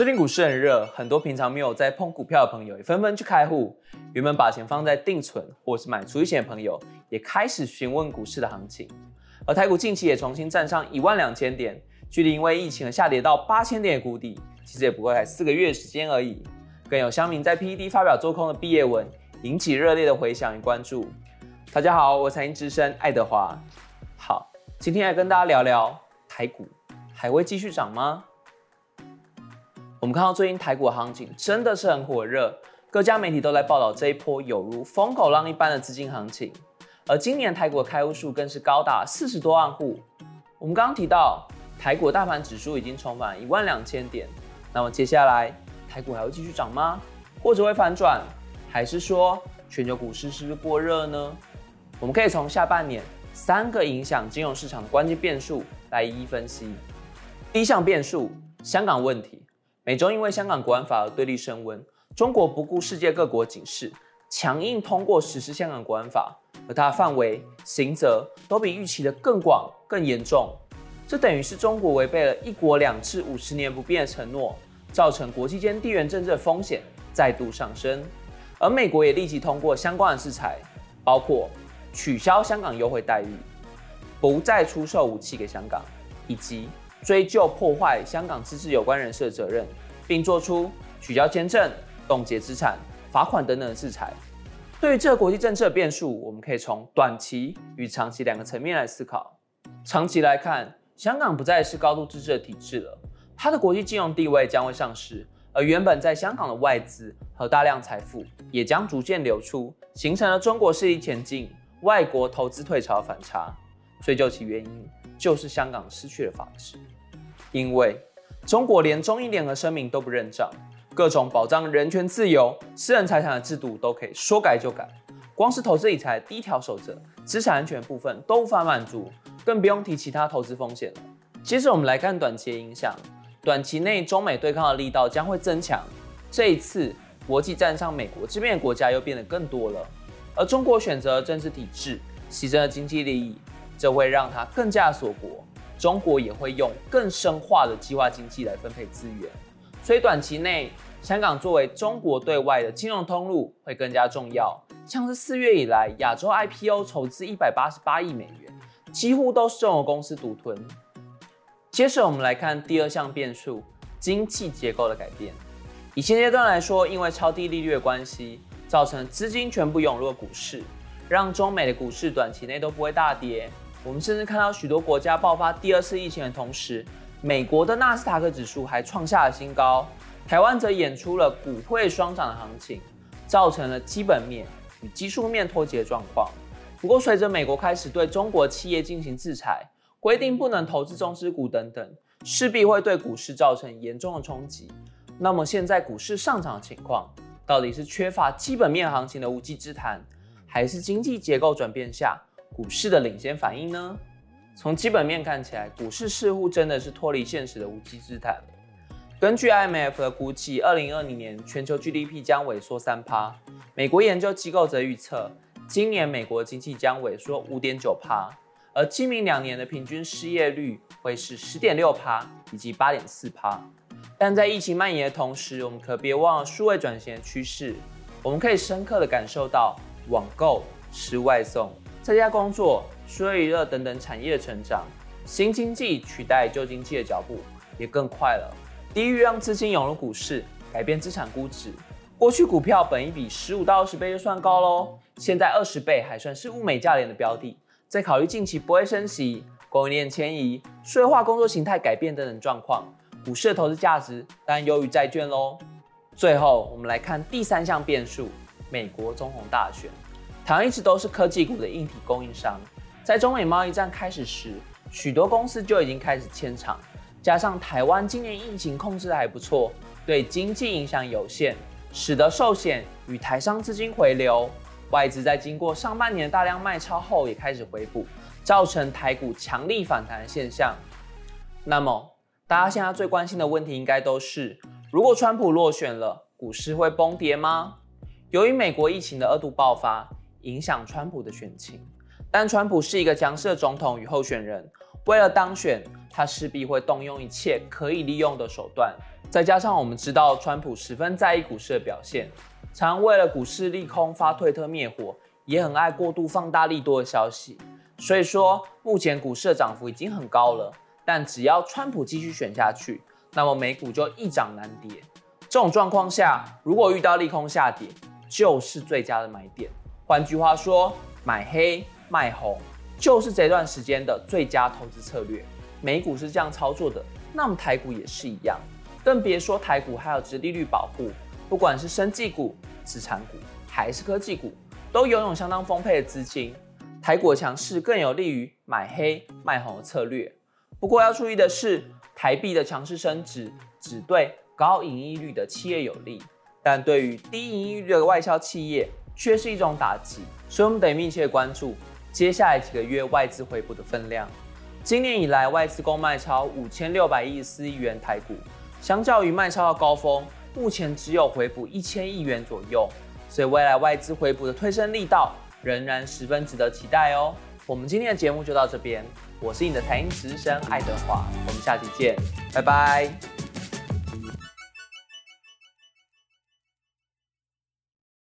最近股市很热，很多平常没有在碰股票的朋友也纷纷去开户。原本把钱放在定存或是买储蓄险的朋友，也开始询问股市的行情。而台股近期也重新站上一万两千点，距离因为疫情而下跌到八千点的谷底，其实也不过才四个月时间而已。更有乡民在 PED 发表做空的毕业文，引起热烈的回响与关注。大家好，我财经之声爱德华。好，今天来跟大家聊聊台股还会继续涨吗？我们看到最近台股行情真的是很火热，各家媒体都在报道这一波有如风口浪一般的资金行情。而今年台股的开户数更是高达四十多万户。我们刚刚提到台股大盘指数已经重返一万两千点，那么接下来台股还会继续涨吗？或者会反转？还是说全球股市是不是过热呢？我们可以从下半年三个影响金融市场的关键变数来一一分析。第一项变数，香港问题。美中因为香港国安法而对立升温，中国不顾世界各国警示，强硬通过实施香港国安法，而它的范围、刑责都比预期的更广、更严重。这等于是中国违背了一国两制五十年不变的承诺，造成国际间地缘政治的风险再度上升。而美国也立即通过相关的制裁，包括取消香港优惠待遇，不再出售武器给香港，以及。追究破坏香港自治有关人士的责任，并做出取消签证、冻结资产、罚款等等的制裁。对于这个国际政策的变数，我们可以从短期与长期两个层面来思考。长期来看，香港不再是高度自治的体制了，它的国际金融地位将会丧失，而原本在香港的外资和大量财富也将逐渐流出，形成了中国势力前进、外国投资退潮的反差。追究其原因。就是香港失去了法治，因为中国连中英联合声明都不认账，各种保障人权自由、私人财产的制度都可以说改就改，光是投资理财第一条守则，资产安全部分都无法满足，更不用提其他投资风险了。接着我们来看短期影响，短期内中美对抗的力道将会增强，这一次国际站上美国这边的国家又变得更多了，而中国选择政治体制，牺牲了经济利益。这会让它更加锁国，中国也会用更深化的计划经济来分配资源，所以短期内，香港作为中国对外的金融通路会更加重要。像是四月以来，亚洲 IPO 筹资一百八十八亿美元，几乎都是中国公司独吞。接着我们来看第二项变数：经济结构的改变。以现阶段来说，因为超低利率的关系，造成资金全部涌入股市，让中美的股市短期内都不会大跌。我们甚至看到许多国家爆发第二次疫情的同时，美国的纳斯达克指数还创下了新高，台湾则演出了股汇双涨的行情，造成了基本面与技术面脱节的状况。不过，随着美国开始对中国企业进行制裁，规定不能投资中资股等等，势必会对股市造成严重的冲击。那么，现在股市上涨的情况，到底是缺乏基本面行情的无稽之谈，还是经济结构转变下？股市的领先反应呢？从基本面看起来，股市似乎真的是脱离现实的无稽之谈。根据 IMF 的估计，二零二零年全球 GDP 将萎缩三趴。美国研究机构则预测，今年美国经济将萎缩五点九趴，而今明两年的平均失业率会是十点六趴以及八点四趴。但在疫情蔓延的同时，我们可别忘了数位转型的趋势。我们可以深刻的感受到网购、吃外送。在家工作、娱乐娱乐等等产业的成长，新经济取代旧经济的脚步也更快了。低于让资金涌入股市，改变资产估值。过去股票本一比十五到二十倍就算高喽，现在二十倍还算是物美价廉的标的。在考虑近期不会升息、供应链迁移、数位化工作形态改变等等状况，股市的投资价值当然优于债券喽。最后，我们来看第三项变数：美国总统大选。台湾一直都是科技股的硬体供应商，在中美贸易战开始时，许多公司就已经开始迁厂。加上台湾今年疫情控制的还不错，对经济影响有限，使得寿险与台商资金回流，外资在经过上半年大量卖超后也开始回补，造成台股强力反弹的现象。那么，大家现在最关心的问题应该都是：如果川普落选了，股市会崩跌吗？由于美国疫情的二度爆发。影响川普的选情，但川普是一个强势的总统与候选人，为了当选，他势必会动用一切可以利用的手段，再加上我们知道川普十分在意股市的表现，常为了股市利空发推特灭火，也很爱过度放大利多的消息。所以说，目前股市的涨幅已经很高了，但只要川普继续选下去，那么美股就一涨难跌。这种状况下，如果遇到利空下跌，就是最佳的买点。换句话说，买黑卖红就是这段时间的最佳投资策略。美股是这样操作的，那么台股也是一样。更别说台股还有殖利率保护，不管是生技股、资产股还是科技股，都拥有相当丰沛的资金。台股强势更有利于买黑卖红的策略。不过要注意的是，台币的强势升值只对高盈利率的企业有利，但对于低盈利率的外销企业却是一种打击。所以我们得密切关注接下来几个月外资回补的分量。今年以来，外资共卖超五千六百一十四亿元台股，相较于卖超的高峰，目前只有回补一千亿元左右。所以未来外资回补的推升力道。仍然十分值得期待哦。我们今天的节目就到这边，我是你的财经值日生爱德华，我们下期见，拜拜。